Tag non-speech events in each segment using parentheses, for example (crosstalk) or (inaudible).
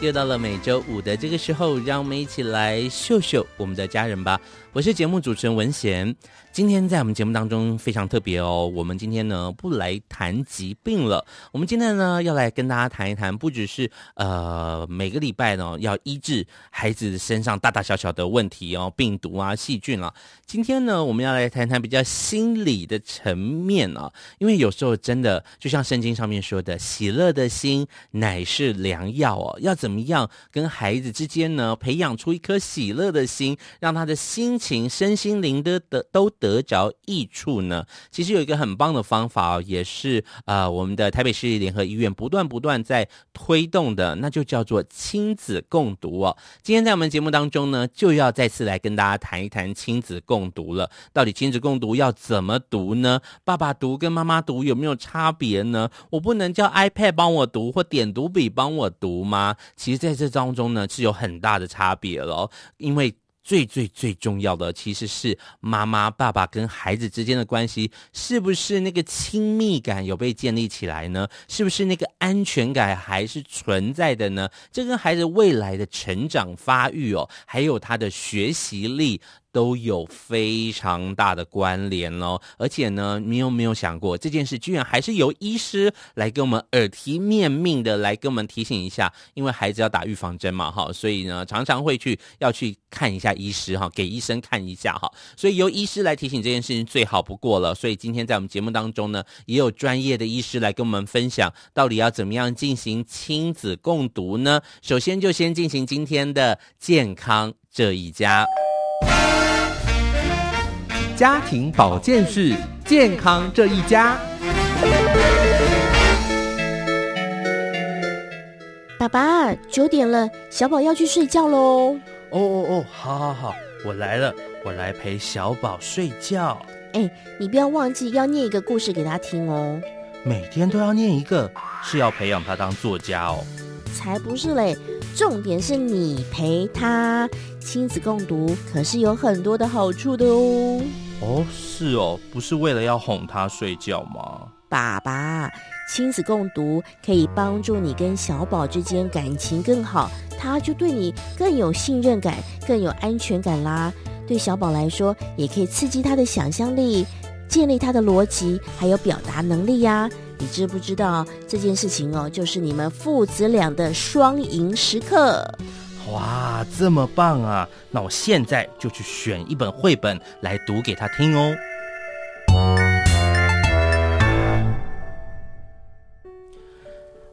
又到了每周五的这个时候，让我们一起来秀秀我们的家人吧。我是节目主持人文贤。今天在我们节目当中非常特别哦，我们今天呢不来谈疾病了，我们今天呢要来跟大家谈一谈，不只是呃每个礼拜呢要医治孩子身上大大小小的问题哦，病毒啊、细菌啊。今天呢我们要来谈谈比较心理的层面啊，因为有时候真的就像圣经上面说的，喜乐的心乃是良药哦。要怎么样跟孩子之间呢培养出一颗喜乐的心，让他的心情、身心灵的的都。得着益处呢？其实有一个很棒的方法哦，也是呃我们的台北市立联合医院不断不断在推动的，那就叫做亲子共读哦。今天在我们节目当中呢，就要再次来跟大家谈一谈亲子共读了。到底亲子共读要怎么读呢？爸爸读跟妈妈读有没有差别呢？我不能叫 iPad 帮我读或点读笔帮我读吗？其实在这当中呢，是有很大的差别了，因为。最最最重要的其实是妈妈、爸爸跟孩子之间的关系，是不是那个亲密感有被建立起来呢？是不是那个安全感还是存在的呢？这跟孩子未来的成长发育哦，还有他的学习力。都有非常大的关联哦，而且呢，你有没有想过这件事居然还是由医师来跟我们耳提面命的来跟我们提醒一下？因为孩子要打预防针嘛，哈，所以呢，常常会去要去看一下医师哈，给医生看一下哈，所以由医师来提醒这件事情最好不过了。所以今天在我们节目当中呢，也有专业的医师来跟我们分享，到底要怎么样进行亲子共读呢？首先就先进行今天的健康这一家。家庭保健室，健康这一家。爸爸，九点了，小宝要去睡觉喽。哦哦哦，好好好，我来了，我来陪小宝睡觉。哎，你不要忘记要念一个故事给他听哦。每天都要念一个，是要培养他当作家哦。才不是嘞，重点是你陪他亲子共读，可是有很多的好处的哦。哦，是哦，不是为了要哄他睡觉吗？爸爸，亲子共读可以帮助你跟小宝之间感情更好，他就对你更有信任感，更有安全感啦。对小宝来说，也可以刺激他的想象力，建立他的逻辑，还有表达能力呀。你知不知道这件事情哦？就是你们父子俩的双赢时刻。哇，这么棒啊！那我现在就去选一本绘本来读给他听哦。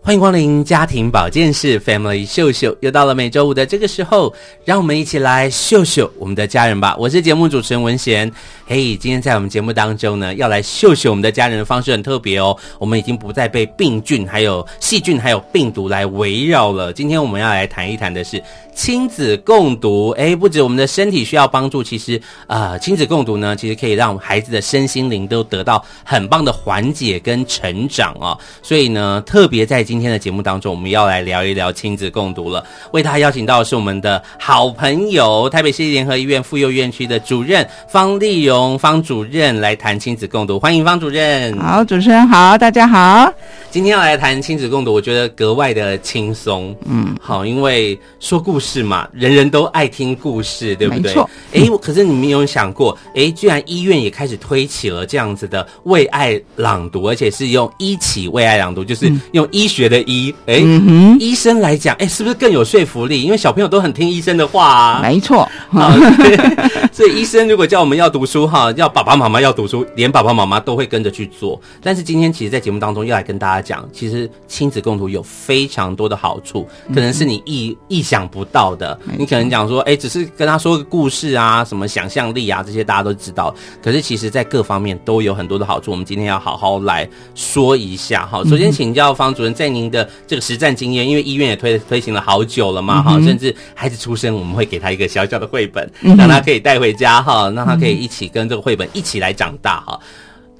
欢迎光临家庭保健室，Family 秀秀，又到了每周五的这个时候，让我们一起来秀秀我们的家人吧。我是节目主持人文贤。嘿，今天在我们节目当中呢，要来秀秀我们的家人的方式很特别哦。我们已经不再被病菌、还有细菌、还有病毒来围绕了。今天我们要来谈一谈的是亲子共读。哎，不止我们的身体需要帮助，其实啊、呃，亲子共读呢，其实可以让孩子的身心灵都得到很棒的缓解跟成长哦。所以呢，特别在今今天的节目当中，我们要来聊一聊亲子共读了。为他邀请到的是我们的好朋友，台北市立联合医院妇幼院区的主任方丽荣方主任来谈亲子共读。欢迎方主任。好，主持人好，大家好。今天要来谈亲子共读，我觉得格外的轻松。嗯，好，因为说故事嘛，人人都爱听故事，对不对？没错。哎，可是你们有想过，哎，居然医院也开始推起了这样子的为爱朗读，而且是用医起为爱朗读，就是用医学。的医，哎、嗯，医生来讲，哎，是不是更有说服力？因为小朋友都很听医生的话啊。没错，啊，(laughs) 所以医生如果叫我们要读书哈，要爸爸妈妈要读书，连爸爸妈妈都会跟着去做。但是今天其实，在节目当中要来跟大家讲，其实亲子共读有非常多的好处，可能是你意意想不到的。你可能讲说，哎，只是跟他说个故事啊，什么想象力啊，这些大家都知道。可是其实在各方面都有很多的好处。我们今天要好好来说一下哈。首先请教方主任，在您的这个实战经验，因为医院也推推行了好久了嘛哈，甚至孩子出生，我们会给他一个小小的绘本，让他可以带回家哈，让他可以一起跟这个绘本一起来长大哈。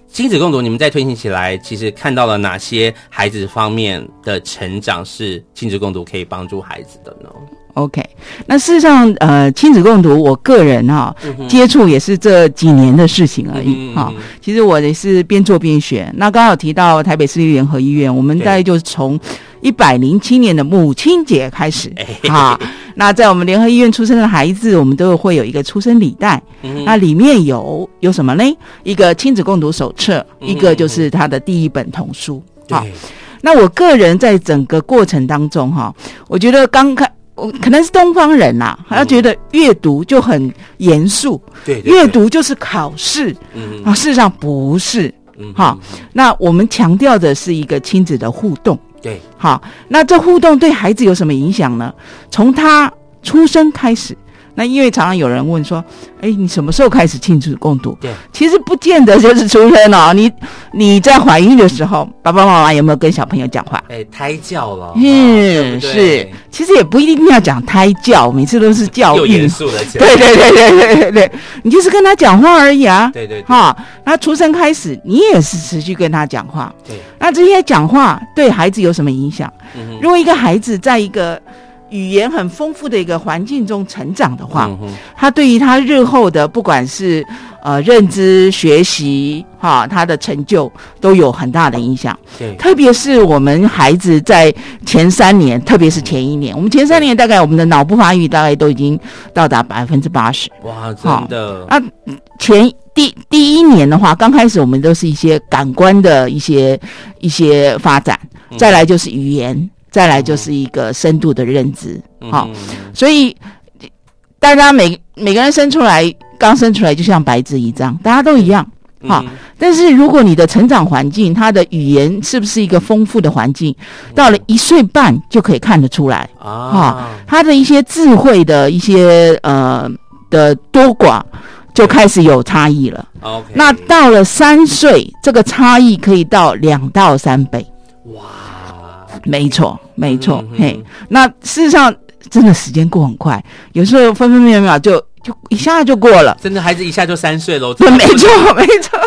亲子共读，你们在推行起来，其实看到了哪些孩子方面的成长是亲子共读可以帮助孩子的呢？OK，那事实上，呃，亲子共读，我个人哈、嗯、接触也是这几年的事情而已哈、嗯。其实我也是边做边学。那刚好提到台北市立联合医院，我们大概就是从一百零七年的母亲节开始 (laughs) 哈。那在我们联合医院出生的孩子，我们都会有一个出生礼袋，嗯、那里面有有什么呢？一个亲子共读手册，嗯、一个就是他的第一本童书。好，那我个人在整个过程当中，哈，我觉得刚开，我可能是东方人呐、啊，好、嗯、像觉得阅读就很严肃，对，阅读就是考试，嗯啊，事实上不是，嗯，好，那我们强调的是一个亲子的互动。对，好，那这互动对孩子有什么影响呢？从他出生开始。那因为常常有人问说，哎，你什么时候开始亲子共读？对，其实不见得就是出生哦。你你在怀孕的时候，爸爸妈妈有没有跟小朋友讲话？哎，胎教了，嗯，是，其实也不一定要讲胎教，每次都是教育。又严肃。对对对对对对对，你就是跟他讲话而已啊。对对，对。哈，那出生开始，你也是持续跟他讲话。对。那这些讲话对孩子有什么影响？嗯。如果一个孩子在一个语言很丰富的一个环境中成长的话，嗯、他对于他日后的不管是呃认知学习哈，他的成就都有很大的影响。对，特别是我们孩子在前三年，特别是前一年，我们前三年大概我们的脑部发育大概都已经到达百分之八十。哇，真的！那前第第一年的话，刚开始我们都是一些感官的一些一些发展，再来就是语言。再来就是一个深度的认知，好、嗯哦，所以大家每每个人生出来，刚生出来就像白纸一张，大家都一样，好。但是如果你的成长环境，他的语言是不是一个丰富的环境，到了一岁半就可以看得出来啊，哈、哦，他的一些智慧的一些呃的多寡就开始有差异了。OK，那到了三岁，这个差异可以到两到三倍。哇。没错，没错，嗯、嘿，那事实上真的时间过很快，有时候分分秒秒就就一下就过了，真的孩子一下就三岁了，(laughs) 没错，没错，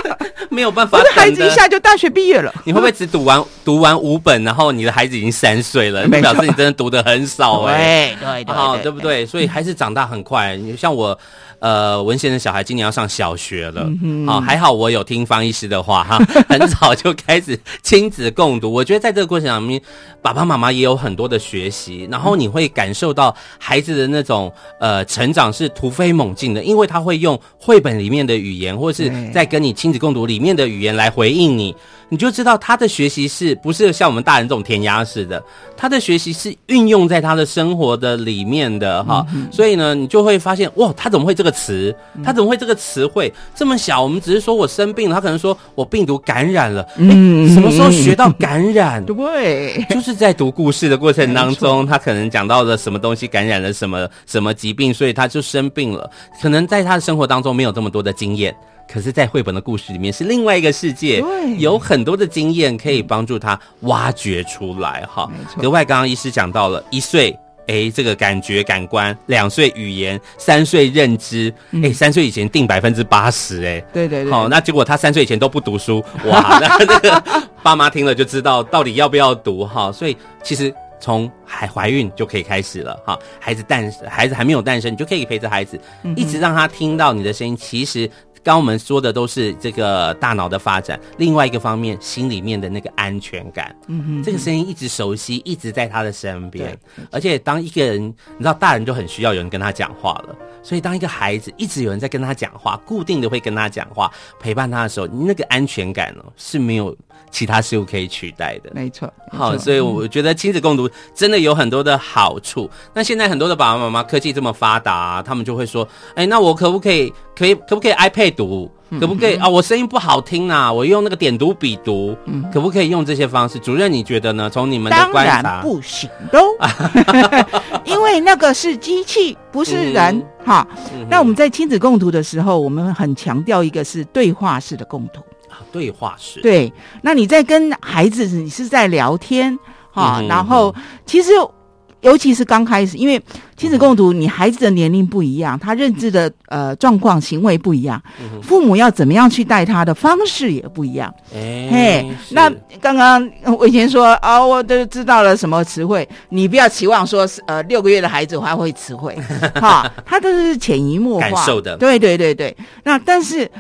没有办法，我的。孩子一下就大学毕业了。你会不会只读完读完五本，然后你的孩子已经三岁了？(laughs) 表示你真的读的很少哎、欸，对对对，好，对不对？所以孩子长大很快，你像我。呃，文先的小孩今年要上小学了，好、嗯哦，还好我有听方医师的话哈，(laughs) 很早就开始亲子共读。我觉得在这个过程当中，爸爸妈妈也有很多的学习，然后你会感受到孩子的那种呃成长是突飞猛进的，因为他会用绘本里面的语言，或者是在跟你亲子共读里面的语言来回应你。你就知道他的学习是不是像我们大人这种填鸭式的，他的学习是运用在他的生活的里面的哈、嗯，所以呢，你就会发现哇，他怎么会这个词？他怎么会这个词汇这么小？我们只是说我生病了，他可能说我病毒感染了，嗯，什么时候学到感染？(laughs) 对，就是在读故事的过程当中，他可能讲到了什么东西感染了什么什么疾病，所以他就生病了。可能在他的生活当中没有这么多的经验。可是，在绘本的故事里面是另外一个世界，有很多的经验可以帮助他挖掘出来哈。格外，刚刚医师讲到了一岁，哎，这个感觉感官；两岁语言，三岁认知，哎，三岁以前定百分之八十，哎，对对对。好，那结果他三岁以前都不读书，(laughs) 哇，那那个爸妈听了就知道到底要不要读哈。所以其实。从还怀孕就可以开始了哈，孩子诞孩子还没有诞生，你就可以陪着孩子，一直让他听到你的声音。其实刚我们说的都是这个大脑的发展，另外一个方面，心里面的那个安全感，嗯哼，这个声音一直熟悉，一直在他的身边，而且当一个人，你知道，大人就很需要有人跟他讲话了，所以当一个孩子一直有人在跟他讲话，固定的会跟他讲话，陪伴他的时候，你那个安全感呢是没有其他事物可以取代的，没错。好，所以我觉得亲子共读真的有很多的好处。嗯、那现在很多的爸爸妈妈科技这么发达、啊，他们就会说，哎，那我可不可以，可以，可不可以 iPad 读？可不可以啊、哦？我声音不好听呐、啊，我用那个点读笔读，嗯、可不可以用这些方式？主任，你觉得呢？从你们的观察，当然不行喽，因为那个是机器，不是人。嗯、哈，嗯、那我们在亲子共读的时候，我们很强调一个是对话式的共读。对话式，对。那你在跟孩子，你是在聊天哈，嗯、然后其实尤其是刚开始，因为亲子共读，你孩子的年龄不一样，他认知的呃状况、行为不一样，父母要怎么样去带他的方式也不一样。哎那刚刚我以前说啊，我都知道了什么词汇，你不要期望说是呃六个月的孩子还会词汇哈，(laughs) 他都是潜移默化感受的。对对对对，那但是。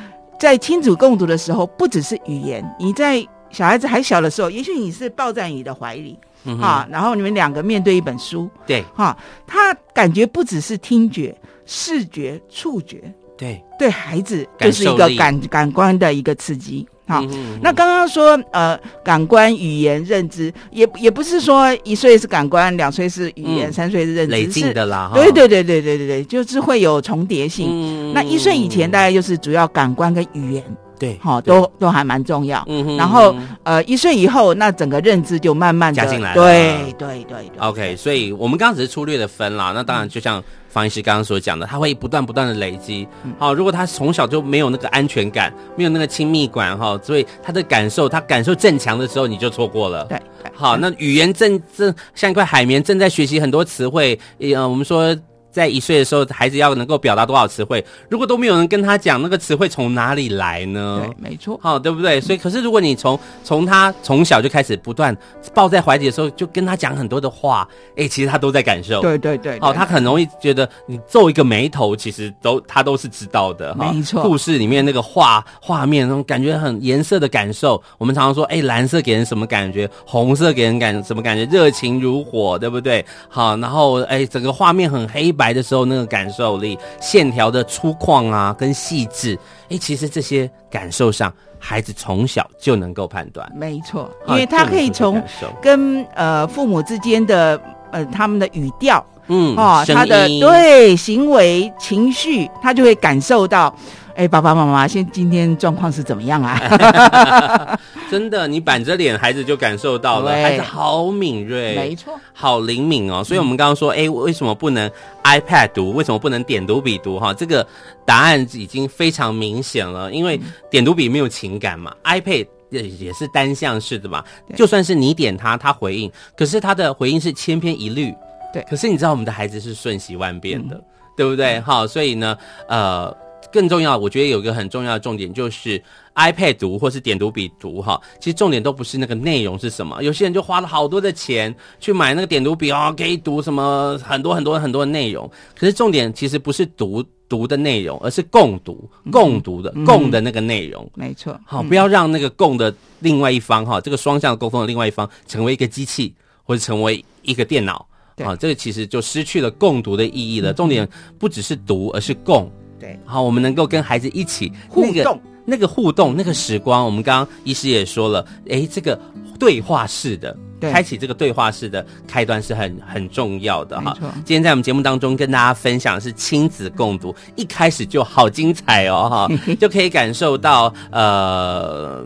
在亲子共读的时候，不只是语言。你在小孩子还小的时候，也许你是抱在你的怀里，嗯、啊，然后你们两个面对一本书，对，哈、啊，他感觉不只是听觉、视觉、触觉，对，对孩子就是一个感感官的一个刺激。好，那刚刚说呃，感官、语言、认知，也也不是说一岁是感官，两岁是语言，嗯、三岁是认知，累进的啦。对对对对对对对，就是会有重叠性。嗯、那一岁以前大概就是主要感官跟语言。对，好，都都还蛮重要。嗯哼。然后，呃，一岁以后，那整个认知就慢慢加进来了。对对对。OK，所以我们刚刚只是粗略的分啦。那当然，就像方医师刚刚所讲的，他会不断不断的累积。好，如果他从小就没有那个安全感，没有那个亲密感，哈，所以他的感受，他感受正强的时候，你就错过了。对。好，那语言正正像一块海绵，正在学习很多词汇。呃，我们说。在一岁的时候，孩子要能够表达多少词汇？如果都没有人跟他讲，那个词汇从哪里来呢？对，没错，好，对不对？所以，可是如果你从从他从小就开始不断抱在怀里的时候，就跟他讲很多的话，哎，其实他都在感受。对对对，好，他很容易觉得你皱一个眉头，其实都他都是知道的。没错，故事里面那个画画面那种感觉很颜色的感受，我们常常说，哎，蓝色给人什么感觉？红色给人感什么感觉？热情如火，对不对？好，然后哎，整个画面很黑。白的时候，那个感受力、线条的粗犷啊，跟细致，哎，其实这些感受上，孩子从小就能够判断。没错，因为他可以从跟呃父母之间的呃他们的语调，嗯，哦，他的对行为、情绪，他就会感受到。哎，爸爸妈妈，现今天状况是怎么样啊？(laughs) 真的，你板着脸，孩子就感受到了，孩子好敏锐，没错，好灵敏哦。所以，我们刚刚说，哎、嗯，为什么不能 iPad 读？为什么不能点读笔读？哈，这个答案已经非常明显了。因为点读笔没有情感嘛、嗯、，iPad 也也是单向式的嘛。就算是你点它，它回应，可是它的回应是千篇一律。对，可是你知道，我们的孩子是瞬息万变的，嗯、对不对？好，所以呢，呃。更重要，我觉得有一个很重要的重点就是 iPad 读或是点读笔读哈，其实重点都不是那个内容是什么。有些人就花了好多的钱去买那个点读笔哦，可以读什么很多很多很多的内容。可是重点其实不是读读的内容，而是共读共读的、嗯、共的那个内容。没错，好，不要让那个共的另外一方哈，这个双向沟通的另外一方成为一个机器或者成为一个电脑。对啊，这个其实就失去了共读的意义了。重点不只是读，而是共。对，好，我们能够跟孩子一起互动，那个互动，那个时光，我们刚刚医师也说了，诶，这个对话式的，对开启这个对话式的开端是很很重要的哈。今天在我们节目当中跟大家分享的是亲子共读，一开始就好精彩哦哈，(laughs) 就可以感受到呃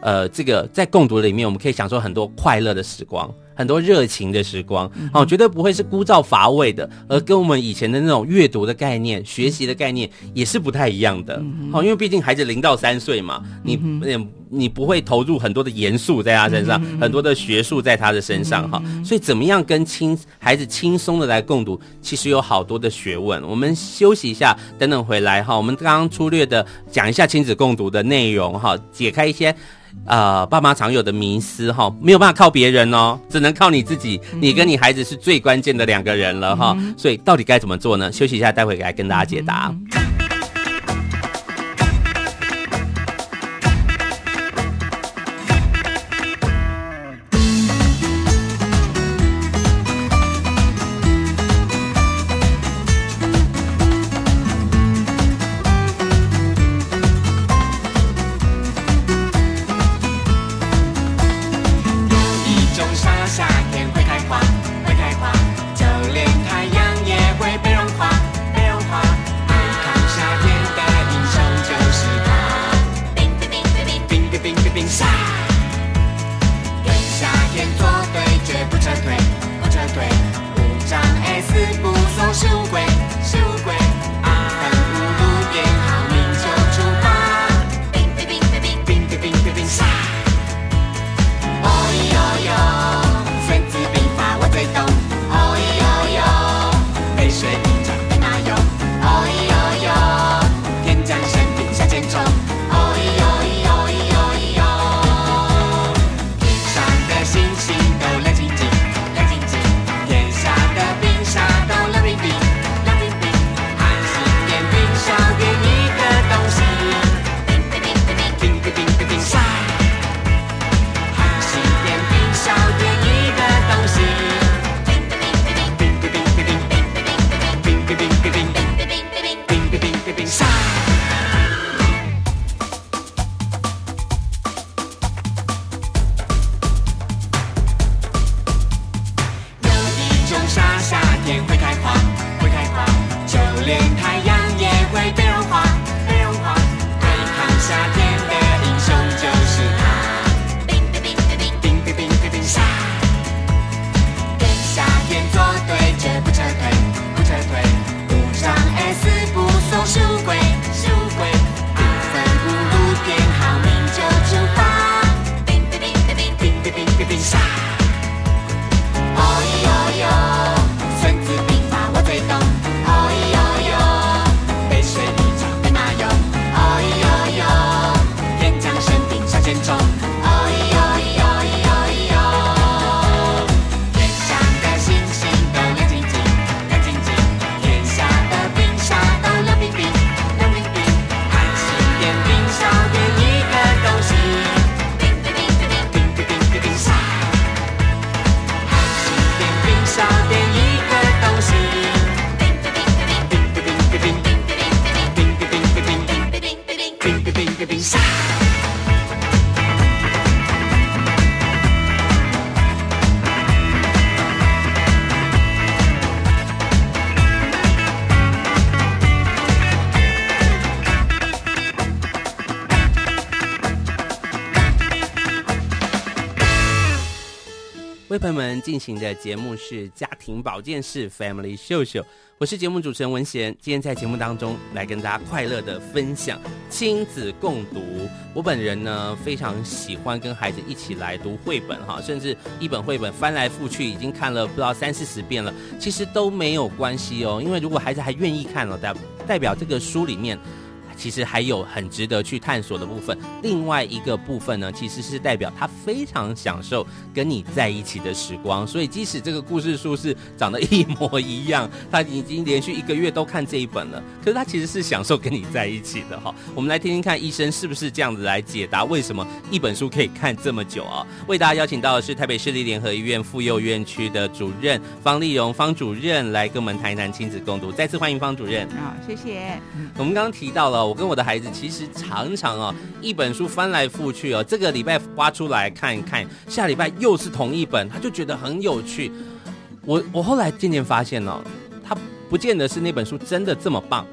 呃，这个在共读里面，我们可以享受很多快乐的时光。很多热情的时光，哦，绝对不会是枯燥乏味的，而跟我们以前的那种阅读的概念、学习的概念也是不太一样的。哦，因为毕竟孩子零到三岁嘛，你你不会投入很多的严肃在他身上，很多的学术在他的身上，哈。所以怎么样跟亲孩子轻松的来共读，其实有好多的学问。我们休息一下，等等回来哈，我们刚刚粗略的讲一下亲子共读的内容哈，解开一些。呃，爸妈常有的迷思哈，没有办法靠别人哦，只能靠你自己。你跟你孩子是最关键的两个人了哈，所以到底该怎么做呢？休息一下，待会来跟大家解答。先做对绝不撤退不撤退。五张 a 四不的节目是家庭保健室 Family 秀秀，我是节目主持人文贤。今天在节目当中来跟大家快乐的分享亲子共读。我本人呢非常喜欢跟孩子一起来读绘本哈，甚至一本绘本翻来覆去已经看了不知道三四十遍了，其实都没有关系哦，因为如果孩子还愿意看了，代代表这个书里面。其实还有很值得去探索的部分。另外一个部分呢，其实是代表他非常享受跟你在一起的时光。所以即使这个故事书是长得一模一样，他已经连续一个月都看这一本了，可是他其实是享受跟你在一起的哈。我们来听听看医生是不是这样子来解答为什么一本书可以看这么久啊？为大家邀请到的是台北市立联合医院妇幼院区的主任方丽荣方主任来跟我们谈一谈亲子共读。再次欢迎方主任。好，谢谢。我们刚刚提到了。我跟我的孩子其实常常哦，一本书翻来覆去哦，这个礼拜挖出来看一看，下礼拜又是同一本，他就觉得很有趣。我我后来渐渐发现哦，他不见得是那本书真的这么棒，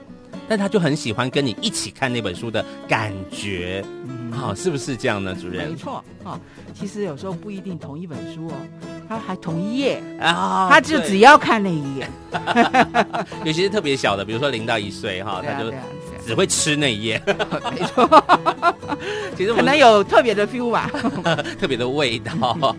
但他就很喜欢跟你一起看那本书的感觉。嗯，好，是不是这样呢，主任？没错，哦，其实有时候不一定同一本书哦，他还同一页啊，他就只要看那一页。(laughs) 尤其是特别小的，比如说零到一岁哈，他就。只会吃那一页，没错。其实可能有特别的 feel 吧，(laughs) 特别的味道。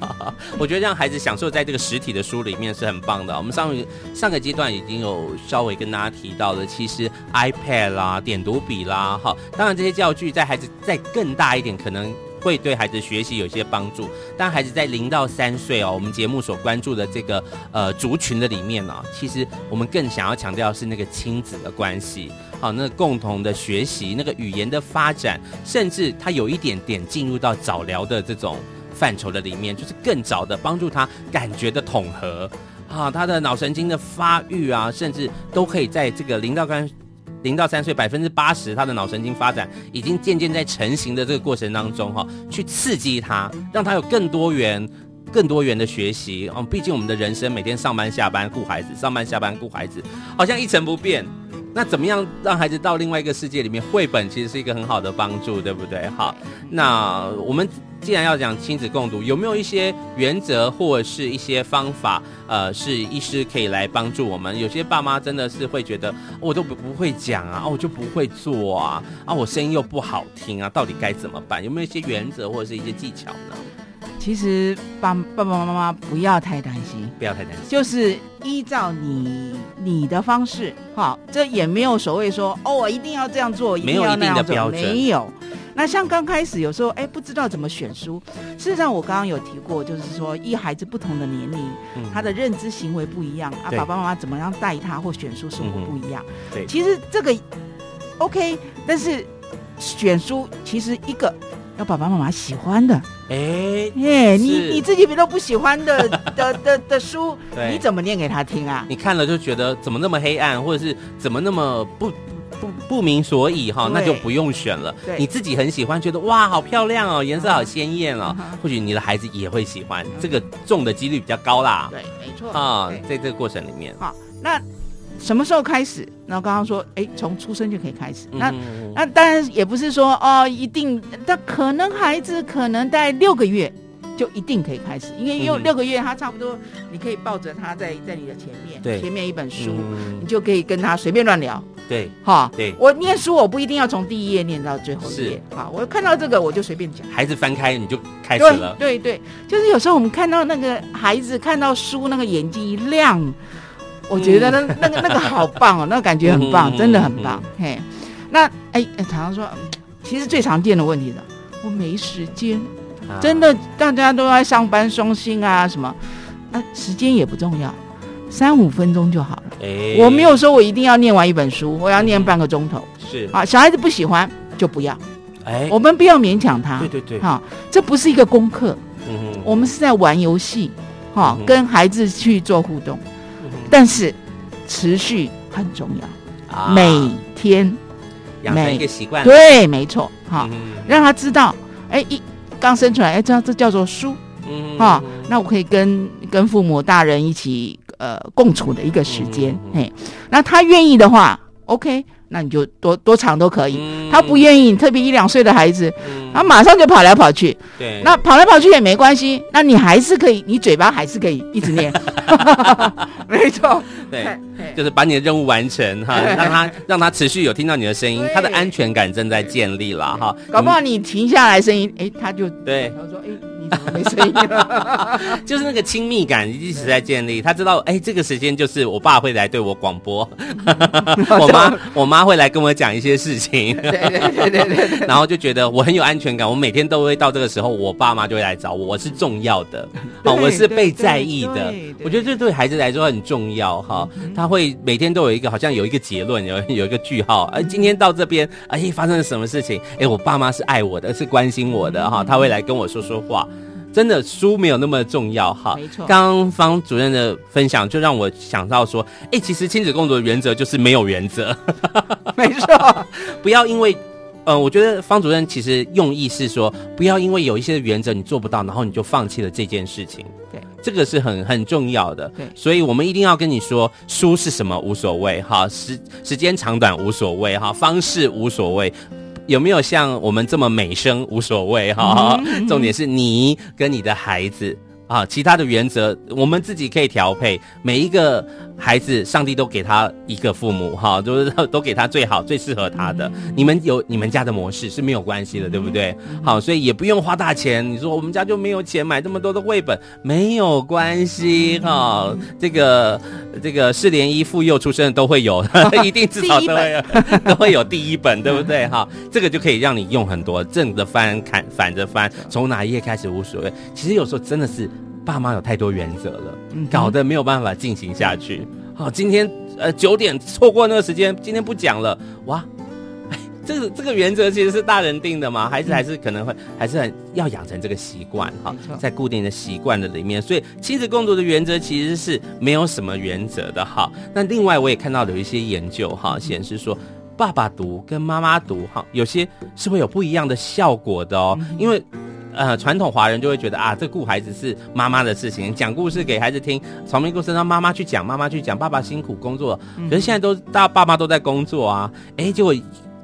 (laughs) 我觉得让孩子享受在这个实体的书里面是很棒的。我们上上个阶段已经有稍微跟大家提到了，其实 iPad 啦、点读笔啦，哈，当然这些教具在孩子再更大一点，可能会对孩子学习有些帮助。但孩子在零到三岁哦，我们节目所关注的这个呃族群的里面呢，其实我们更想要强调是那个亲子的关系。好，那共同的学习，那个语言的发展，甚至他有一点点进入到早疗的这种范畴的里面，就是更早的帮助他感觉的统合，啊，他的脑神经的发育啊，甚至都可以在这个零到三零到三岁百分之八十，他的脑神经发展已经渐渐在成型的这个过程当中，哈、去刺激他，让他有更多元、更多元的学习。哦、毕竟我们的人生每天上班下班顾孩子，上班下班顾孩子，好像一成不变。那怎么样让孩子到另外一个世界里面？绘本其实是一个很好的帮助，对不对？好，那我们既然要讲亲子共读，有没有一些原则或者是一些方法？呃，是医师可以来帮助我们。有些爸妈真的是会觉得，我都不不会讲啊，哦我就不会做啊，啊，我声音又不好听啊，到底该怎么办？有没有一些原则或者是一些技巧呢？其实爸爸爸妈妈不要太担心，不要太担心，就是依照你你的方式，好，这也没有所谓说哦，我一定要这样做，一定要那样做，没有。那像刚开始有时候哎，不知道怎么选书。事实上，我刚刚有提过，就是说依孩子不同的年龄，嗯、他的认知行为不一样啊，爸爸妈妈怎么样带他或选书生活不一样。嗯、对，其实这个 OK，但是选书其实一个。要爸爸妈妈喜欢的，哎耶，你你自己都不喜欢的 (laughs) 的的的书，你怎么念给他听啊？你看了就觉得怎么那么黑暗，或者是怎么那么不不不明所以哈，那就不用选了。你自己很喜欢，觉得哇好漂亮哦，颜色好鲜艳哦，或许你的孩子也会喜欢，这个中的几率比较高啦。对，没错啊，在这个过程里面，好那。什么时候开始？那刚刚说，哎，从出生就可以开始。那那当然也不是说哦，一定，但可能孩子可能在六个月就一定可以开始，因为有六个月他差不多，你可以抱着他在在你的前面，对，前面一本书，你就可以跟他随便乱聊。对，哈，对，我念书我不一定要从第一页念到最后一页，好，我看到这个我就随便讲。孩子翻开你就开始了。对对，就是有时候我们看到那个孩子看到书，那个眼睛一亮。我觉得那那个那个好棒哦，(laughs) 那个感觉很棒，真的很棒。嘿，那哎，常常说，其实最常见的问题是，我没时间，真的，大家都在上班，双薪啊什么，啊，时间也不重要，三五分钟就好了。哎，我没有说我一定要念完一本书，我要念半个钟头。是啊，小孩子不喜欢就不要。哎，我们不要勉强他。对对对。哈，这不是一个功课。嗯。我们是在玩游戏，哈，跟孩子去做互动。但是持续很重要，啊、每天养成一个习惯，对，没错，哈，嗯、让他知道，哎，一刚生出来，哎，这这叫做书，嗯，哈，那我可以跟跟父母大人一起呃共处的一个时间，嘿、嗯，那他愿意的话，OK，那你就多多长都可以。嗯他不愿意，特别一两岁的孩子，嗯他马上就跑来跑去。对，那跑来跑去也没关系，那你还是可以，你嘴巴还是可以一直念。(laughs) 没错，对。就是把你的任务完成哈，让他让他持续有听到你的声音，他的安全感正在建立了哈。搞不好你停下来声音，哎，他就对，他说，哎，你怎么没声音了？(laughs) 就是那个亲密感一直在建立。他知道，哎，这个时间就是我爸会来对我广播，(laughs) 我妈 (laughs) 我妈会来跟我讲一些事情，对对对对对对，然后就觉得我很有安全感。我每天都会到这个时候，我爸妈就会来找我，我是重要的，哦，我是被在意的。我觉得这对孩子来说很重要哈，他会每天都有一个好像有一个结论，有有一个句号。哎，今天到这边，哎，发生了什么事情？哎，我爸妈是爱我的，是关心我的哈，他会来跟我说说话。真的书没有那么重要哈，没错。刚刚方主任的分享就让我想到说，哎，其实亲子共读的原则就是没有原则，(laughs) 没错，(laughs) 不要因为。呃，我觉得方主任其实用意是说，不要因为有一些原则你做不到，然后你就放弃了这件事情。对，这个是很很重要的。对，所以我们一定要跟你说，书是什么无所谓哈，时时间长短无所谓哈，方式无所谓，有没有像我们这么美声无所谓哈。嗯、重点是你跟你的孩子啊，其他的原则我们自己可以调配每一个。孩子，上帝都给他一个父母，哈，(laughs) 都是都给他最好、最适合他的。你们有你们家的模式是没有关系的，对不对？好，所以也不用花大钱。你说我们家就没有钱买这么多的绘本，没有关系，哈。这个这个四连一妇幼出生的都会有，(laughs) 一定至少都会有，(laughs) 都会有第一本，对不对？哈，这个就可以让你用很多正着翻、看反着翻，从哪一页开始无所谓。其实有时候真的是。爸妈有太多原则了，搞得没有办法进行下去。好，今天呃九点错过那个时间，今天不讲了。哇，哎，这个这个原则其实是大人定的嘛，孩子还是可能会还是很要养成这个习惯哈，在固定的习惯的里面。所以亲子共读的原则其实是没有什么原则的哈。那另外我也看到有一些研究哈，显示说爸爸读跟妈妈读哈，有些是会有不一样的效果的哦，因为。呃，传统华人就会觉得啊，这顾孩子是妈妈的事情，讲故事给孩子听，床边故事让妈妈去讲，妈妈去讲，爸爸辛苦工作。可是现在都大爸妈都在工作啊，哎，结果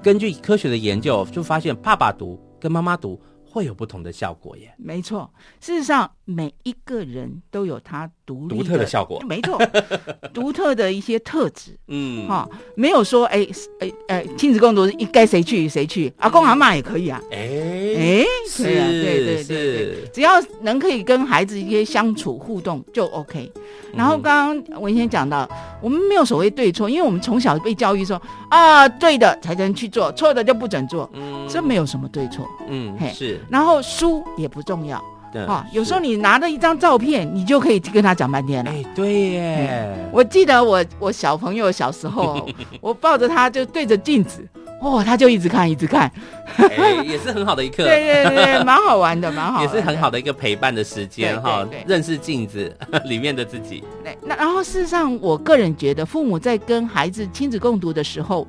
根据科学的研究，就发现爸爸读跟妈妈读会有不同的效果耶。没错，事实上每一个人都有他独立独特的效果，没错，(laughs) 独特的一些特质。嗯，哈、哦，没有说哎哎哎，亲子共读应该谁去谁去，阿公阿嬷也可以啊。哎哎，是，对啊，对对对对，只要能可以跟孩子一些相处互动就 OK。然后刚刚文先讲到，我们没有所谓对错，因为我们从小被教育说啊，对的才能去做，错的就不准做。嗯，这没有什么对错。嗯，嘿是。然后输也不重要。对啊，有时候你拿着一张照片，你就可以跟他讲半天了。哎，对耶！我记得我我小朋友小时候，(laughs) 我抱着他就对着镜子，哦，他就一直看一直看，哎，也是很好的一课。对对对，蛮好玩的，蛮好，(laughs) 也是很好的一个陪伴的时间哈，认识镜子 (laughs) 里面的自己。对，那然后事实上，我个人觉得，父母在跟孩子亲子共读的时候。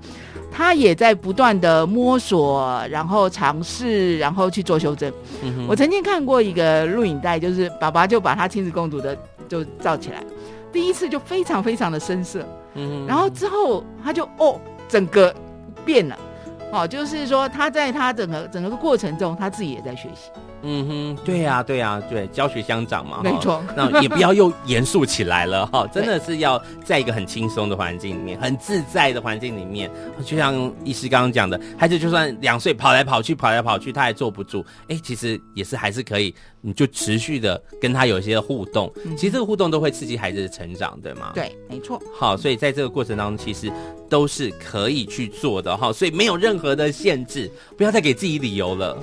他也在不断的摸索，然后尝试，然后去做修正。嗯、我曾经看过一个录影带，就是爸爸就把他亲子共读的就照起来，第一次就非常非常的生涩，嗯，然后之后他就哦，整个变了，哦，就是说他在他整个整个过程中，他自己也在学习。嗯哼，对呀、啊，对呀、啊，对，教学相长嘛，没错。(laughs) 那也不要又严肃起来了哈，(laughs) 真的是要在一个很轻松的环境里面，很自在的环境里面。就像医师刚刚讲的，孩子就算两岁跑来跑去，跑来跑去，他还坐不住，哎，其实也是还是可以，你就持续的跟他有一些互动。其实这个互动都会刺激孩子的成长，对吗？对，没错。好，所以在这个过程当中，其实都是可以去做的哈，所以没有任何的限制，不要再给自己理由了。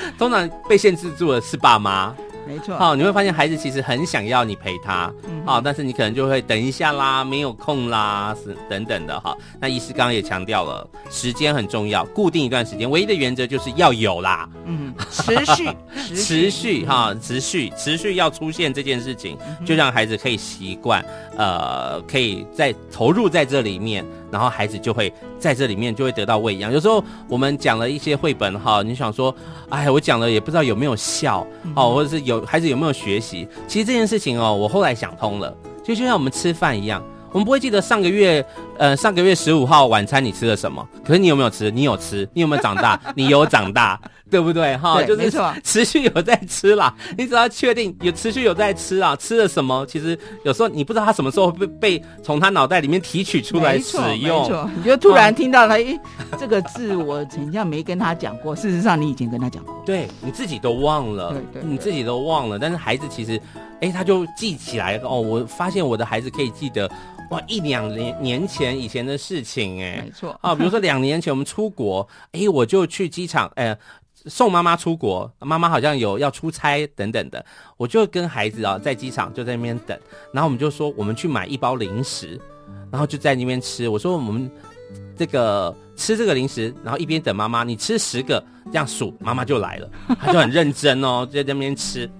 (laughs) 通常。被限制住的是爸妈，没错。好，你会发现孩子其实很想要你陪他，嗯、好，但是你可能就会等一下啦，没有空啦，是等等的哈。那医师刚刚也强调了，时间很重要，固定一段时间，唯一的原则就是要有啦，嗯，持续，(laughs) 持续哈，持续，持续要出现这件事情，就让孩子可以习惯，呃，可以在投入在这里面。然后孩子就会在这里面就会得到喂养。有时候我们讲了一些绘本哈，你想说，哎，我讲了也不知道有没有效哦，或者是有孩子有没有学习？其实这件事情哦，我后来想通了，就就像我们吃饭一样，我们不会记得上个月，呃，上个月十五号晚餐你吃了什么？可是你有没有吃？你有吃？你有没有长大？你有长大，对不对？哈，就是 (laughs) 持续有在吃啦。你只要确定有持续有在吃啊，吃了什么？其实有时候你不知道他什么时候会被被从他脑袋里面提取出来使用。没错，你就突然听到他，哎、嗯，这个字我好像没跟他讲过。事实上，你以前跟他讲过。对，你自己都忘了，对对，对，你自己都忘了。但是孩子其实，哎，他就记起来。哦，我发现我的孩子可以记得。哇，一两年年前以前的事情，哎，没错啊，比如说两年前我们出国，哎，我就去机场，哎，送妈妈出国，妈妈好像有要出差等等的，我就跟孩子啊在机场就在那边等，然后我们就说我们去买一包零食，然后就在那边吃。我说我们这个吃这个零食，然后一边等妈妈，你吃十个这样数，妈妈就来了，(laughs) 她就很认真哦，就在那边吃。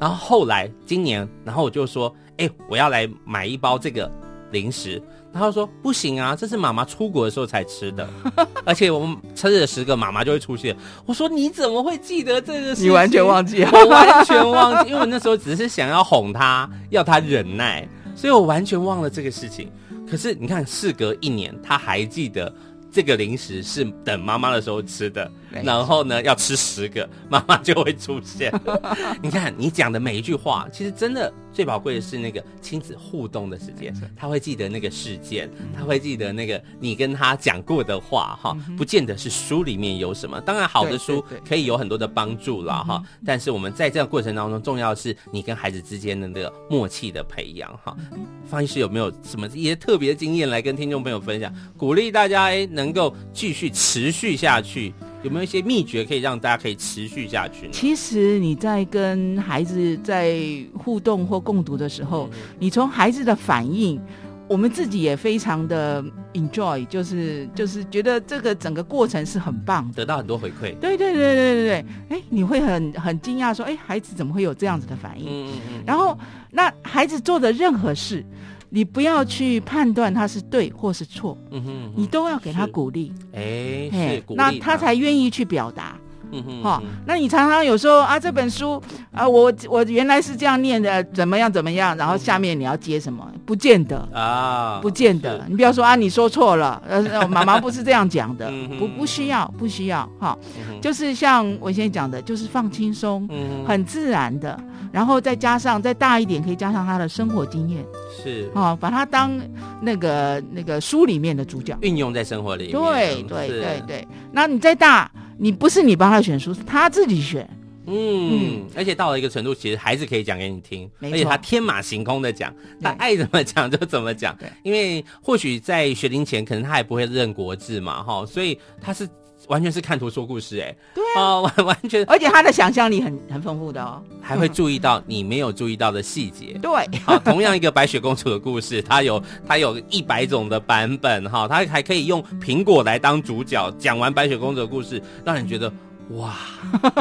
然后后来今年，然后我就说，哎，我要来买一包这个。零食，然后说不行啊，这是妈妈出国的时候才吃的，(laughs) 而且我们吃了十个，妈妈就会出现。我说你怎么会记得这个事情？你完全忘记了，我完全忘记，因为我那时候只是想要哄她，要她忍耐，所以我完全忘了这个事情。可是你看，事隔一年，他还记得。这个零食是等妈妈的时候吃的，然后呢，要吃十个，妈妈就会出现。(laughs) 你看你讲的每一句话，其实真的最宝贵的是那个亲子互动的时间。他会记得那个事件，他会记得那个你跟他讲过的话，哈，不见得是书里面有什么。当然，好的书可以有很多的帮助了，哈。但是我们在这个过程当中，重要的是你跟孩子之间的那个默契的培养，哈。方医师有没有什么一些特别的经验来跟听众朋友分享，鼓励大家。能够继续持续下去，有没有一些秘诀可以让大家可以持续下去呢？其实你在跟孩子在互动或共读的时候，嗯、你从孩子的反应，我们自己也非常的 enjoy，就是就是觉得这个整个过程是很棒，得到很多回馈。对对对对对对，哎，你会很很惊讶说，哎，孩子怎么会有这样子的反应？嗯嗯嗯。然后，那孩子做的任何事。你不要去判断他是对或是错，嗯哼，嗯哼，你都要给他鼓励，哎，是鼓励，那他才愿意去表达，嗯哼，哈，那你常常有时候啊，这本书啊，我我原来是这样念的，怎么样怎么样，然后下面你要接什么？不见得啊，不见得，你不要说啊，你说错了，呃，妈妈不是这样讲的，不不需要，不需要，哈，就是像我先讲的，就是放轻松，很自然的。然后再加上再大一点，可以加上他的生活经验，是啊、哦，把他当那个那个书里面的主角，运用在生活里面。对对对对，那你再大，你不是你帮他选书，是他自己选。嗯，嗯，而且到了一个程度，其实还是可以讲给你听，而且他天马行空的讲，他爱怎么讲就怎么讲。对，因为或许在学龄前，可能他也不会认国字嘛，哈，所以他是。完全是看图说故事，哎，对啊，完、呃、完全，而且他的想象力很很丰富的哦，还会注意到你没有注意到的细节。(laughs) 对，好，同样一个白雪公主的故事，它有它有一百种的版本，哈，它还可以用苹果来当主角，讲完白雪公主的故事，让人觉得。哇，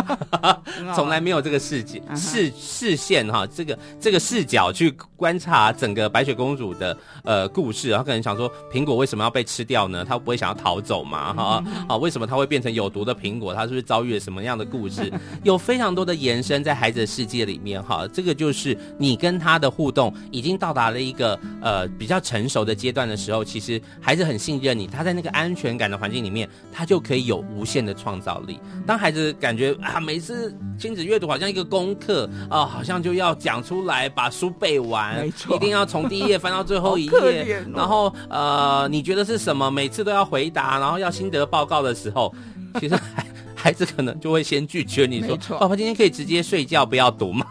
(laughs) 从来没有这个视角视视线哈，这个这个视角去观察整个白雪公主的呃故事，然后可能想说，苹果为什么要被吃掉呢？他不会想要逃走嘛？哈啊，为什么他会变成有毒的苹果？他是不是遭遇了什么样的故事？有非常多的延伸在孩子的世界里面哈，这个就是你跟他的互动已经到达了一个呃比较成熟的阶段的时候，其实孩子很信任你，他在那个安全感的环境里面，他就可以有无限的创造力。当孩子感觉啊，每次亲子阅读好像一个功课啊，好像就要讲出来，把书背完，没错，一定要从第一页翻到最后一页，哦、然后呃，你觉得是什么？每次都要回答，然后要心得报告的时候，(laughs) 其实孩孩子可能就会先拒绝你说：“爸爸今天可以直接睡觉，不要读吗？”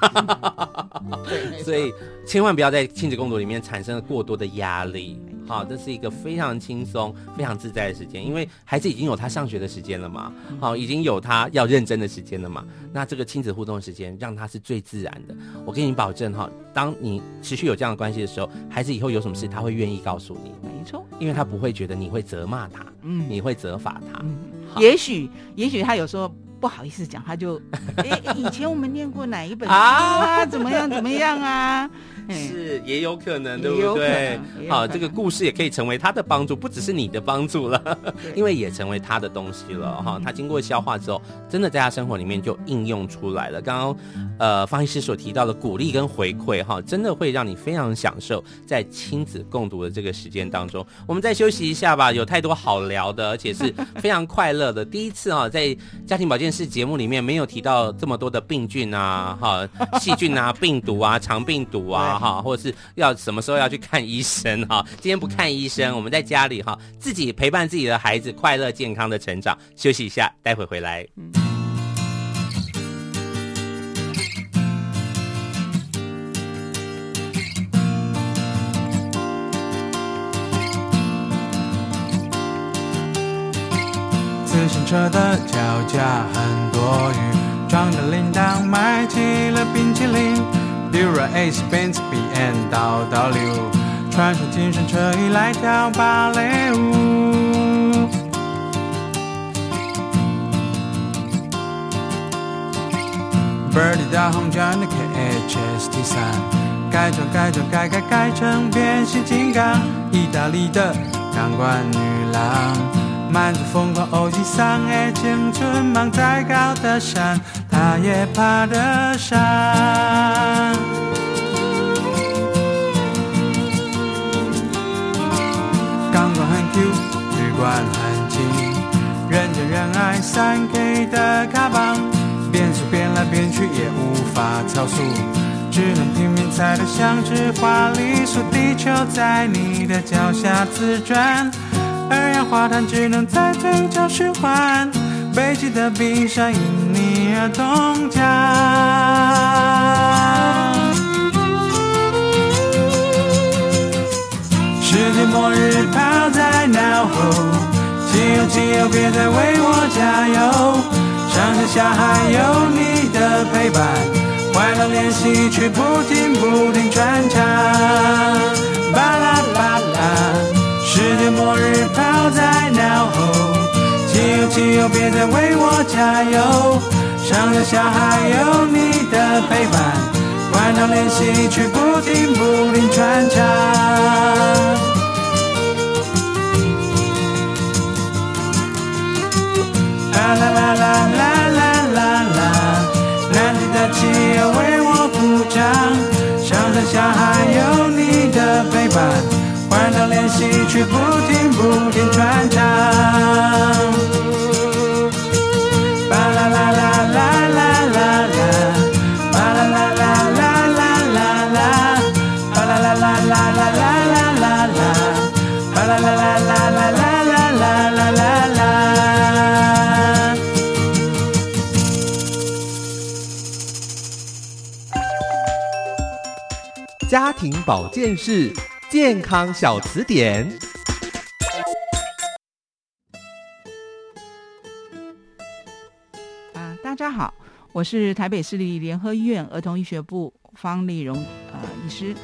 (laughs) 对，(laughs) 所以千万不要在亲子共读里面产生了过多的压力。好，这是一个非常轻松、非常自在的时间，因为孩子已经有他上学的时间了嘛，好，已经有他要认真的时间了嘛。那这个亲子互动的时间，让他是最自然的。我跟你保证哈，当你持续有这样的关系的时候，孩子以后有什么事，他会愿意告诉你。没错，因为他不会觉得你会责骂他，嗯，你会责罚他。嗯，也许，也许他有时候不好意思讲，他就，(laughs) 哎，以前我们念过哪一本书啊？怎么样？怎么样啊？是是也有可能，对不对？好，这个故事也可以成为他的帮助，不只是你的帮助了，因为也成为他的东西了哈。他经过消化之后，真的在他生活里面就应用出来了。刚刚呃方医师所提到的鼓励跟回馈哈，真的会让你非常享受在亲子共读的这个时间当中。我们再休息一下吧，有太多好聊的，而且是非常快乐的。第一次啊，在家庭保健室节目里面没有提到这么多的病菌啊，哈，细菌啊，病毒啊，肠病毒啊，哈，或者是要什么时候要去看医生哈。今天不看医生，我们在家里哈，自己陪伴自己的孩子，快乐健康的成长。休息一下，待会回来。自行车的脚架很多余，装着铃铛，买起了冰淇淋。Dura Ace Benz BM 道道流，穿上紧身衬衣来跳芭蕾舞。Birdy 大红砖的 KHST 三，改装改装改改改成变形金刚。意大利的钢管女郎。满足疯狂欧吉桑的青春梦，再高的山，他也爬得上。钢管很 Q，旅馆很近，人见人爱三 K 的卡邦，变速变来变去也无法超速，只能拼命踩得像只花栗鼠，地球在你的脚下自转。二氧化碳只能在嘴角循环，北极的冰山因你而冻僵。世界末日抛在脑后，亲友亲友别再为我加油，上山下海有你的陪伴，快乐练习曲不停不停传唱，巴拉巴拉。世界末日抛在脑后，亲友亲友别再为我加油，上有下还有你的陪伴，观众练习曲不停不停穿插。啦啦啦啦啦啦啦啦，蓝天的气又为我鼓掌，上有下还有你的陪伴。快乐练习曲不停不停传唱，巴啦啦啦啦啦啦啦，巴啦啦啦啦啦啦啦，巴啦啦啦啦啦啦啦啦啦，巴啦啦啦啦啦啦啦啦啦啦。家庭保健室。健康小词典，啊，大家好，我是台北市立联合医院儿童医学部方丽荣呃医师。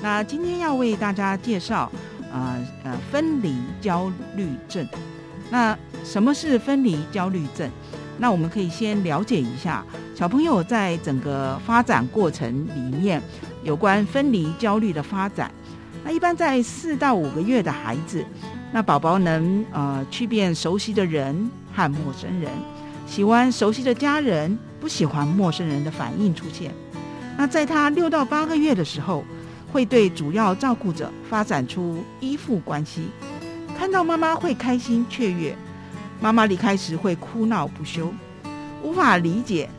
那今天要为大家介绍啊呃分离焦虑症。那什么是分离焦虑症？那我们可以先了解一下小朋友在整个发展过程里面有关分离焦虑的发展。那一般在四到五个月的孩子，那宝宝能呃区辨熟悉的人和陌生人，喜欢熟悉的家人，不喜欢陌生人的反应出现。那在他六到八个月的时候，会对主要照顾者发展出依附关系，看到妈妈会开心雀跃，妈妈离开时会哭闹不休，无法理解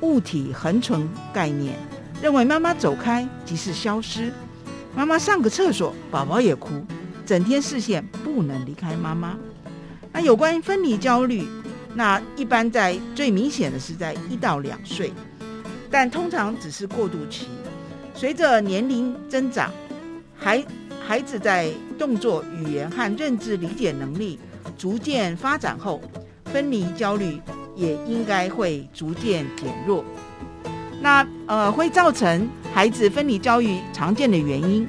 物体恒存概念，认为妈妈走开即是消失。妈妈上个厕所，宝宝也哭，整天视线不能离开妈妈。那有关分离焦虑，那一般在最明显的是在一到两岁，但通常只是过渡期。随着年龄增长，孩孩子在动作、语言和认知理解能力逐渐发展后，分离焦虑也应该会逐渐减弱。那呃会造成孩子分离焦虑常见的原因，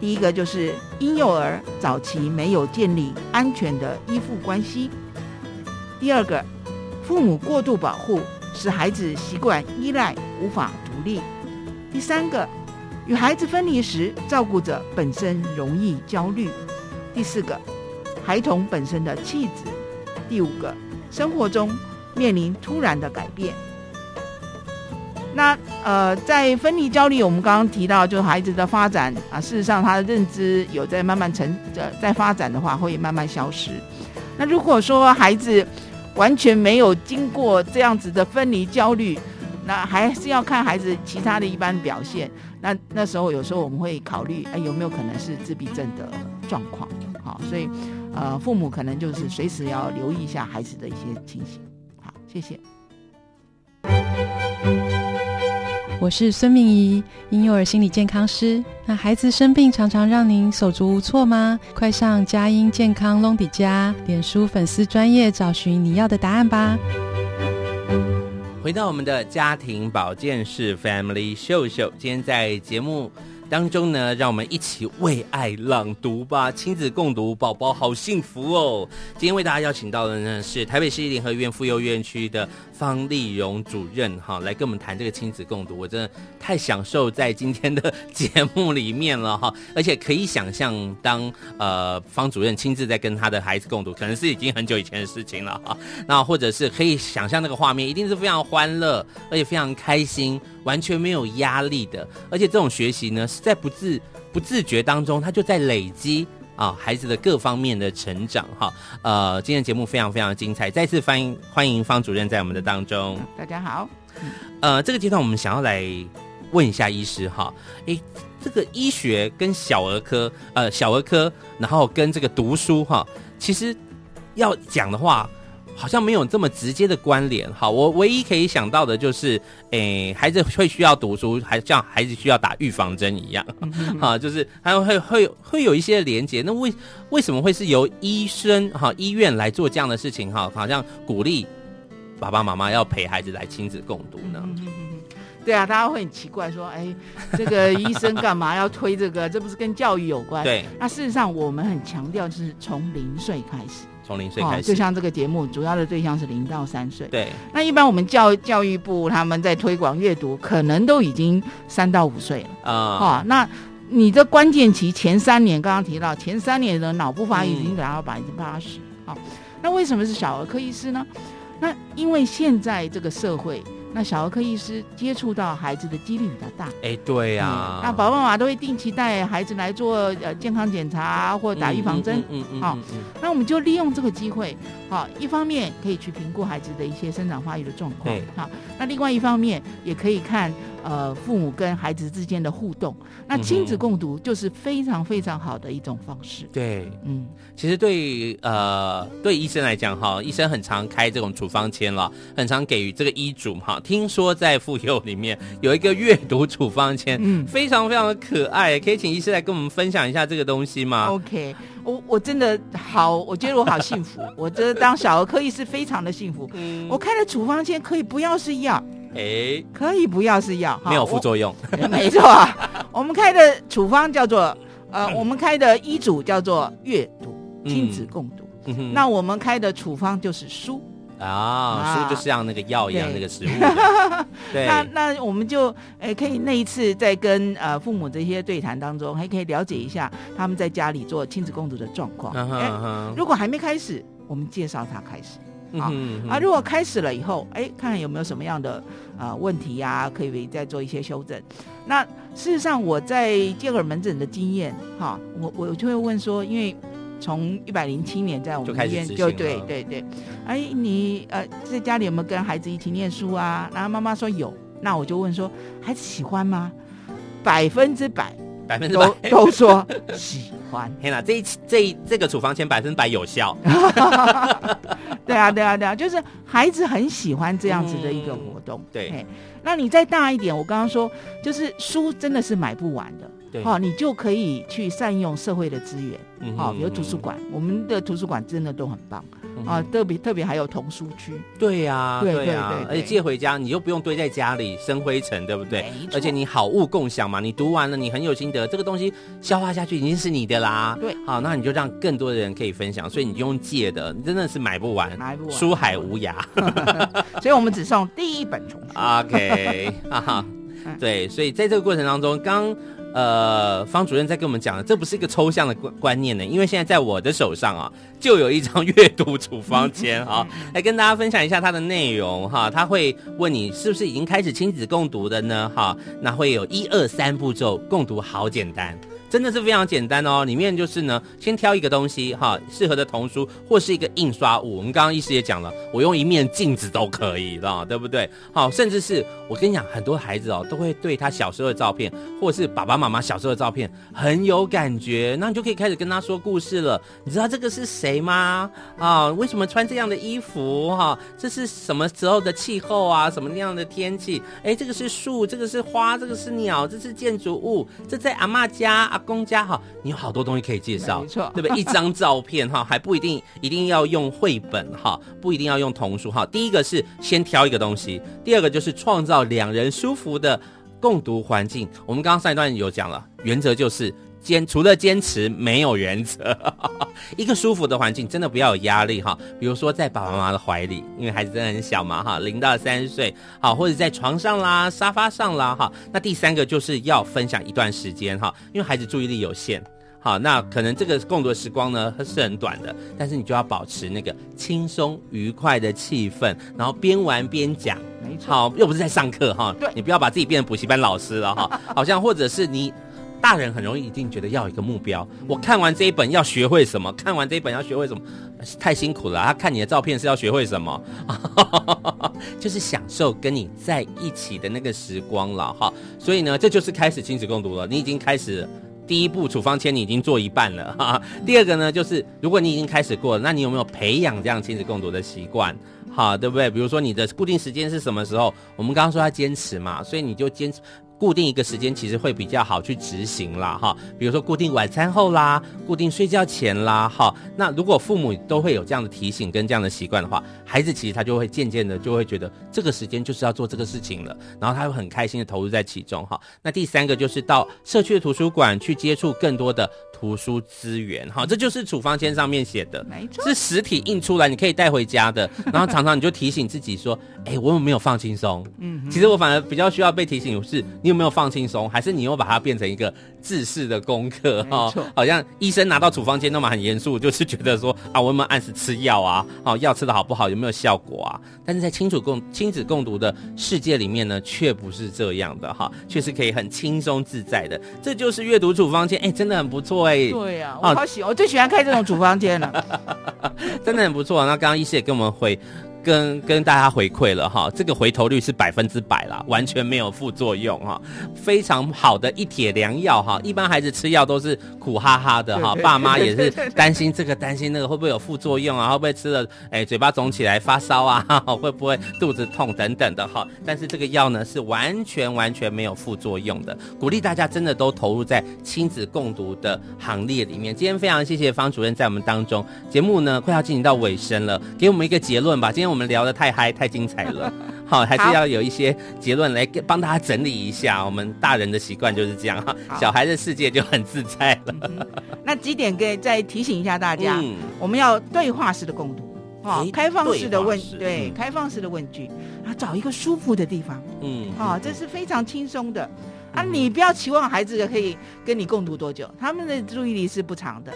第一个就是婴幼儿早期没有建立安全的依附关系；第二个，父母过度保护使孩子习惯依赖无法独立；第三个，与孩子分离时，照顾者本身容易焦虑。第四个，孩童本身的气质。第五个，生活中面临突然的改变。那呃，在分离焦虑，我们刚刚提到，就孩子的发展啊，事实上他的认知有在慢慢成呃在发展的话，会慢慢消失。那如果说孩子完全没有经过这样子的分离焦虑，那还是要看孩子其他的一般表现。那那时候有时候我们会考虑，哎，有没有可能是自闭症的状况？好，所以呃，父母可能就是随时要留意一下孩子的一些情形。好，谢谢。我是孙明仪，婴幼儿心理健康师。那孩子生病常常让您手足无措吗？快上佳音健康隆迪家脸书粉丝专业找寻你要的答案吧。回到我们的家庭保健室 Family 秀秀，今天在节目当中呢，让我们一起为爱朗读吧，亲子共读，宝宝好幸福哦。今天为大家邀请到的呢是台北市立联合医院妇幼院区的方丽荣主任，哈，来跟我们谈这个亲子共读。我真的太享受在今天的节目里面了哈，而且可以想象当呃方主任亲自在跟他的孩子共读，可能是已经很久以前的事情了哈。那或者是可以想象那个画面，一定是非常欢乐，而且非常开心，完全没有压力的。而且这种学习呢。是在不自不自觉当中，他就在累积啊孩子的各方面的成长哈。呃，今天节目非常非常精彩，再次欢迎欢迎方主任在我们的当中。大家好，呃，这个阶段我们想要来问一下医师哈，诶，这个医学跟小儿科呃小儿科，然后跟这个读书哈，其实要讲的话。好像没有这么直接的关联。好，我唯一可以想到的就是，诶，孩子会需要读书，还像孩子需要打预防针一样，哈，就是还会会会有一些连接。那为为什么会是由医生哈医院来做这样的事情？哈，好像鼓励爸爸妈妈要陪孩子来亲子共读呢？对啊，大家会很奇怪说，哎，这个医生干嘛要推这个？这不是跟教育有关？(laughs) 对。那事实上，我们很强调就是从零岁开始。从零岁开始，就像这个节目，主要的对象是零到三岁。对，那一般我们教教育部他们在推广阅读，可能都已经三到五岁了啊。哦，那你的关键期前三年，刚刚提到前三年的脑部发育已经达到百分之八十。好，那为什么是小儿科医师呢？那因为现在这个社会。那小儿科医师接触到孩子的几率比较大，哎，对呀、啊嗯，那爸爸妈妈都会定期带孩子来做呃健康检查或打预防针，嗯嗯嗯，好、嗯嗯嗯哦，那我们就利用这个机会，好、哦，一方面可以去评估孩子的一些生长发育的状况，好、哦，那另外一方面也可以看。呃，父母跟孩子之间的互动，那亲子共读就是非常非常好的一种方式。嗯、对，嗯，其实对呃对医生来讲哈，医生很常开这种处方签了，很常给予这个医嘱哈。听说在妇幼里面有一个阅读处方签，嗯，非常非常的可爱，可以请医师来跟我们分享一下这个东西吗？OK，我我真的好，我觉得我好幸福，(laughs) 我觉得当小儿科医师非常的幸福。嗯，我开的处方签可以不要是药。哎，可以不要是药，没有副作用。(laughs) 没错，我们开的处方叫做呃，我们开的医嘱叫做阅读亲子共读。嗯、那我们开的处方就是书啊，啊书就像那个药一样，那个食物。对，(laughs) 那那我们就哎，可以那一次在跟呃父母这些对谈当中，还可以了解一下他们在家里做亲子共读的状况。嗯哼，如果还没开始，我们介绍他开始。啊、嗯、啊，如果开始了以后，哎，看看有没有什么样的啊、呃、问题呀、啊，可以再做一些修正。那事实上，我在健儿门诊的经验，哈，我我就会问说，因为从一百零七年在我们医院就，就对对对，哎，你呃在家里有没有跟孩子一起念书啊？然后妈妈说有，那我就问说，孩子喜欢吗？百分之百，百分之百都，(laughs) 都说喜欢。(laughs) 天哪，这一这一这个处方签百分之百有效。(laughs) 对啊，对啊，对啊，就是孩子很喜欢这样子的一个活动。嗯、对，那你再大一点，我刚刚说，就是书真的是买不完的。对，好、哦，你就可以去善用社会的资源，好、嗯哦，比如图书馆，我们的图书馆真的都很棒，嗯、啊，特别特别还有童书区。对呀、啊，对呀、啊，而且借回家你又不用堆在家里生灰尘，对不对？而且你好物共享嘛，你读完了你很有心得，这个东西消化下去已经是你的啦。对，好，那你就让更多的人可以分享，所以你用借的，你真的是买不完，买不完，书海无涯。(laughs) 所以我们只送第一本丛书。OK，哈哈，对，所以在这个过程当中，刚。呃，方主任在跟我们讲的，这不是一个抽象的观观念呢，因为现在在我的手上啊，就有一张阅读处方签啊，(laughs) 来跟大家分享一下它的内容哈。他会问你是不是已经开始亲子共读的呢？哈，那会有一二三步骤，共读好简单。真的是非常简单哦，里面就是呢，先挑一个东西哈，适合的童书或是一个印刷物。我们刚刚医师也讲了，我用一面镜子都可以的，对不对？好，甚至是我跟你讲，很多孩子哦，都会对他小时候的照片，或是爸爸妈妈小时候的照片很有感觉，那你就可以开始跟他说故事了。你知道这个是谁吗？啊，为什么穿这样的衣服？哈，这是什么时候的气候啊？什么那样的天气？哎，这个是树，这个是花，这个是鸟，这是建筑物，这在阿嬷家。公家哈，你有好多东西可以介绍，没错，对不对？一张照片哈，还不一定一定要用绘本哈，不一定要用童书哈。第一个是先挑一个东西，第二个就是创造两人舒服的共读环境。我们刚刚上一段有讲了，原则就是。坚除了坚持没有原则，(laughs) 一个舒服的环境真的不要有压力哈。比如说在爸爸妈妈的怀里，因为孩子真的很小嘛哈，零到三岁好，或者在床上啦、沙发上啦哈。那第三个就是要分享一段时间哈，因为孩子注意力有限，好，那可能这个共读的时光呢是很短的，但是你就要保持那个轻松愉快的气氛，然后边玩边讲，没错，好，又不是在上课哈，对，你不要把自己变成补习班老师了哈，(laughs) 好像或者是你。大人很容易一定觉得要一个目标，我看完这一本要学会什么？看完这一本要学会什么？太辛苦了。他看你的照片是要学会什么？(laughs) 就是享受跟你在一起的那个时光了哈。所以呢，这就是开始亲子共读了。你已经开始第一步处方签，你已经做一半了哈。第二个呢，就是如果你已经开始过了，那你有没有培养这样亲子共读的习惯？好，对不对？比如说你的固定时间是什么时候？我们刚刚说要坚持嘛，所以你就坚持。固定一个时间其实会比较好去执行啦，哈，比如说固定晚餐后啦，固定睡觉前啦，哈。那如果父母都会有这样的提醒跟这样的习惯的话，孩子其实他就会渐渐的就会觉得这个时间就是要做这个事情了，然后他会很开心的投入在其中，哈。那第三个就是到社区的图书馆去接触更多的图书资源，哈，这就是处方签上面写的，没错，是实体印出来你可以带回家的，然后常常你就提醒自己说，哎，我有没有放轻松？嗯，其实我反而比较需要被提醒是。你有没有放轻松？还是你又把它变成一个制式的功课？哈，好像医生拿到处方间那么很严肃，就是觉得说啊，我有没有按时吃药啊？哦，药吃的好不好？有没有效果啊？但是在亲子共亲子共读的世界里面呢，却不是这样的哈，却是可以很轻松自在的。这就是阅读处方间，哎，真的很不错哎。对呀，我好喜欢，我最喜欢看这种处方间了，(laughs) 真的很不错。那刚刚医师也跟我们回。跟跟大家回馈了哈，这个回头率是百分之百啦，完全没有副作用哈，非常好的一帖良药哈。一般孩子吃药都是苦哈哈的哈，爸妈也是 (laughs) 担心这个担心那个会不会有副作用啊？会不会吃了哎嘴巴肿起来发烧啊？(laughs) 会不会肚子痛等等的哈？但是这个药呢是完全完全没有副作用的，鼓励大家真的都投入在亲子共读的行列里面。今天非常谢谢方主任在我们当中，节目呢快要进行到尾声了，给我们一个结论吧。今天我们。我们聊得太嗨太精彩了，(laughs) 好，还是要有一些结论来帮大家整理一下。我们大人的习惯就是这样。哈，小孩的世界就很自在了。嗯、那几点可以再提醒一下大家，嗯、我们要对话式的共读，哈，开放式的问，对，开放式的问句，然后找一个舒服的地方，嗯，好，这是非常轻松的。啊，你不要期望孩子可以跟你共读多久，他们的注意力是不长的。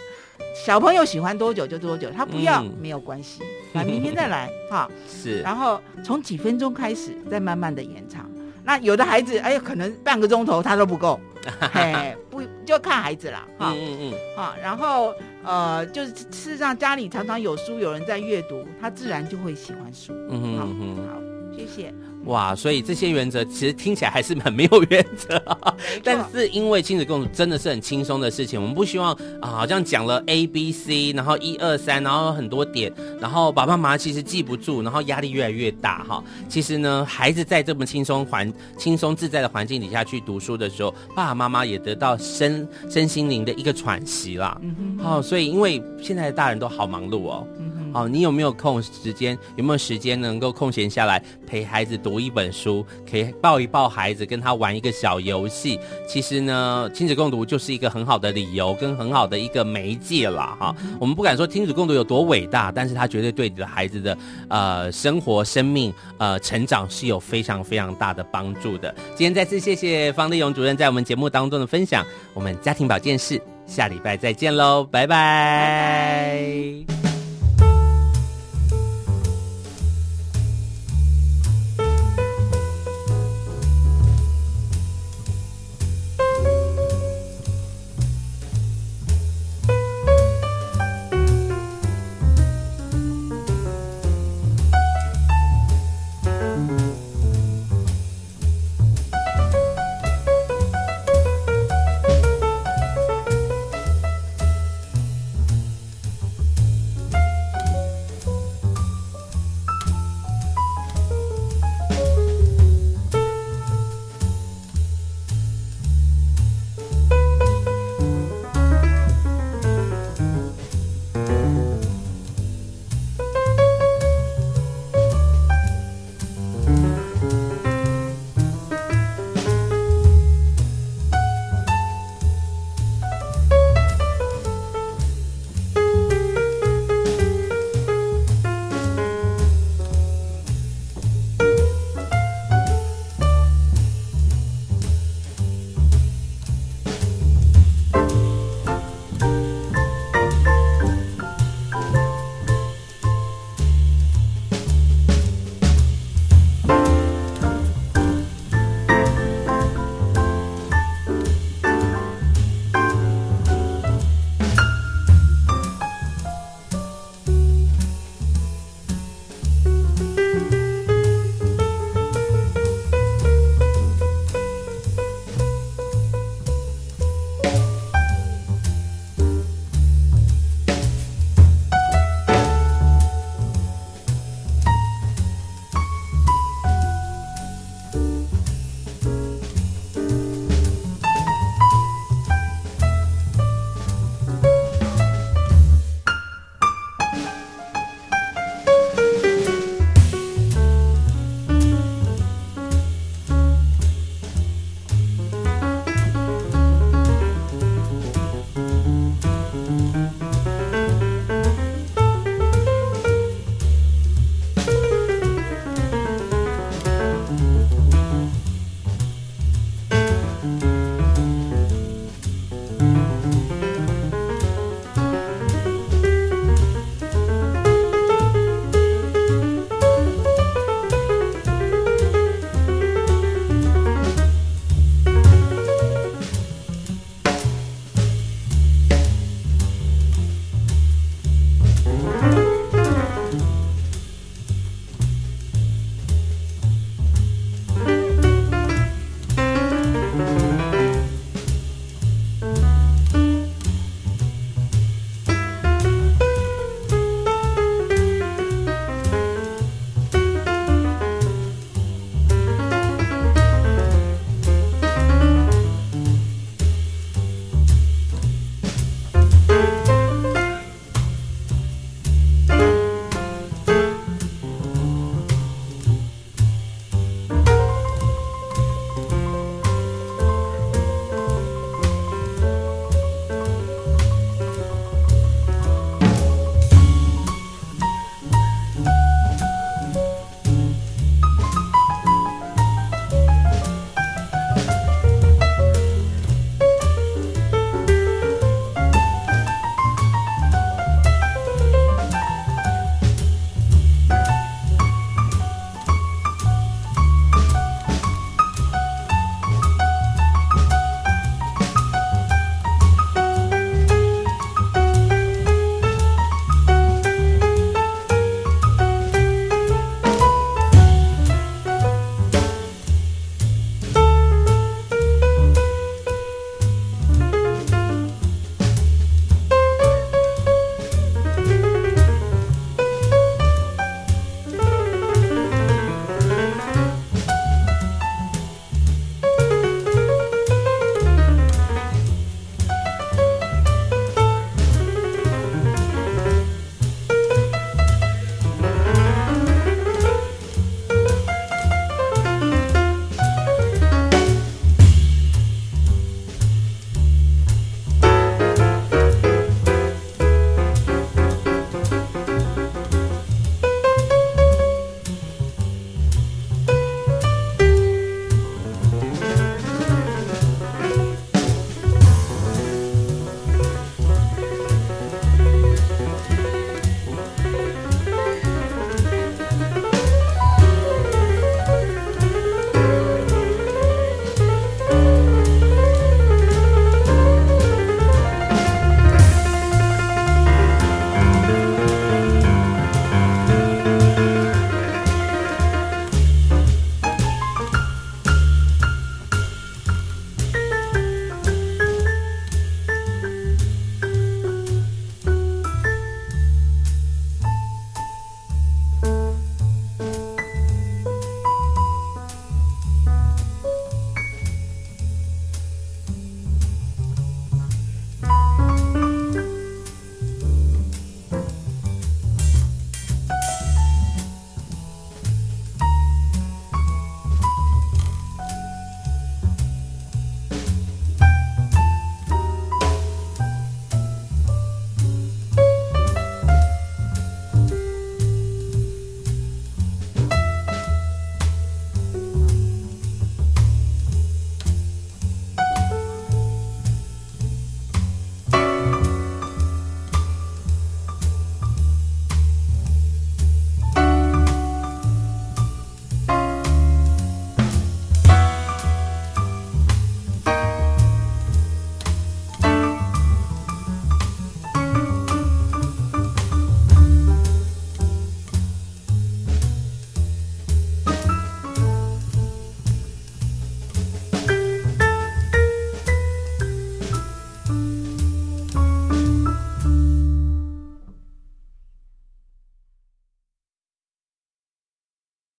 小朋友喜欢多久就多久，他不要、嗯、没有关系，(laughs) 那明天再来哈。是，然后从几分钟开始，再慢慢的延长。那有的孩子，哎呀，可能半个钟头他都不够，(laughs) 嘿，不就看孩子了哈。嗯嗯好，然后呃，就是事实上家里常常有书，有人在阅读，他自然就会喜欢书。嗯嗯好，谢谢。哇，所以这些原则其实听起来还是很没有原则，但是因为亲子共读真的是很轻松的事情，我们不希望啊，好像讲了 A B C，然后一二三，然后很多点，然后爸爸妈妈其实记不住，然后压力越来越大哈。其实呢，孩子在这么轻松环、轻松自在的环境底下去读书的时候，爸爸妈妈也得到身身心灵的一个喘息啦。嗯哼，好，所以因为现在的大人都好忙碌哦。嗯哦，你有没有空时间？有没有时间能够空闲下来陪孩子读读一本书？可以抱一抱孩子，跟他玩一个小游戏。其实呢，亲子共读就是一个很好的理由，跟很好的一个媒介了哈。我们不敢说亲子共读有多伟大，但是它绝对对你的孩子的呃生活、生命、呃成长是有非常非常大的帮助的。今天再次谢谢方丽勇主任在我们节目当中的分享。我们家庭保健室下礼拜再见喽，拜拜。